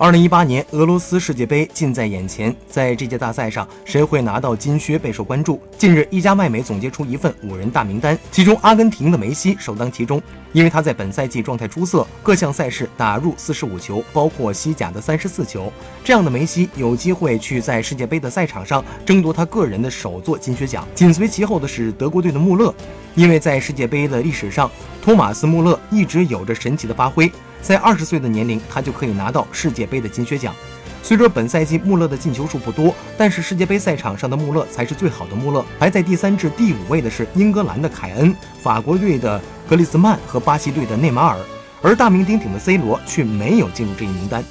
二零一八年俄罗斯世界杯近在眼前，在这届大赛上，谁会拿到金靴备受关注。近日，一家外媒总结出一份五人大名单，其中阿根廷的梅西首当其冲，因为他在本赛季状态出色，各项赛事打入四十五球，包括西甲的三十四球。这样的梅西有机会去在世界杯的赛场上争夺他个人的首座金靴奖。紧随其后的是德国队的穆勒，因为在世界杯的历史上，托马斯·穆勒一直有着神奇的发挥。在二十岁的年龄，他就可以拿到世界杯的金靴奖。虽说本赛季穆勒的进球数不多，但是世界杯赛场上的穆勒才是最好的穆勒。排在第三至第五位的是英格兰的凯恩、法国队的格里兹曼和巴西队的内马尔，而大名鼎鼎的 C 罗却没有进入这一名单。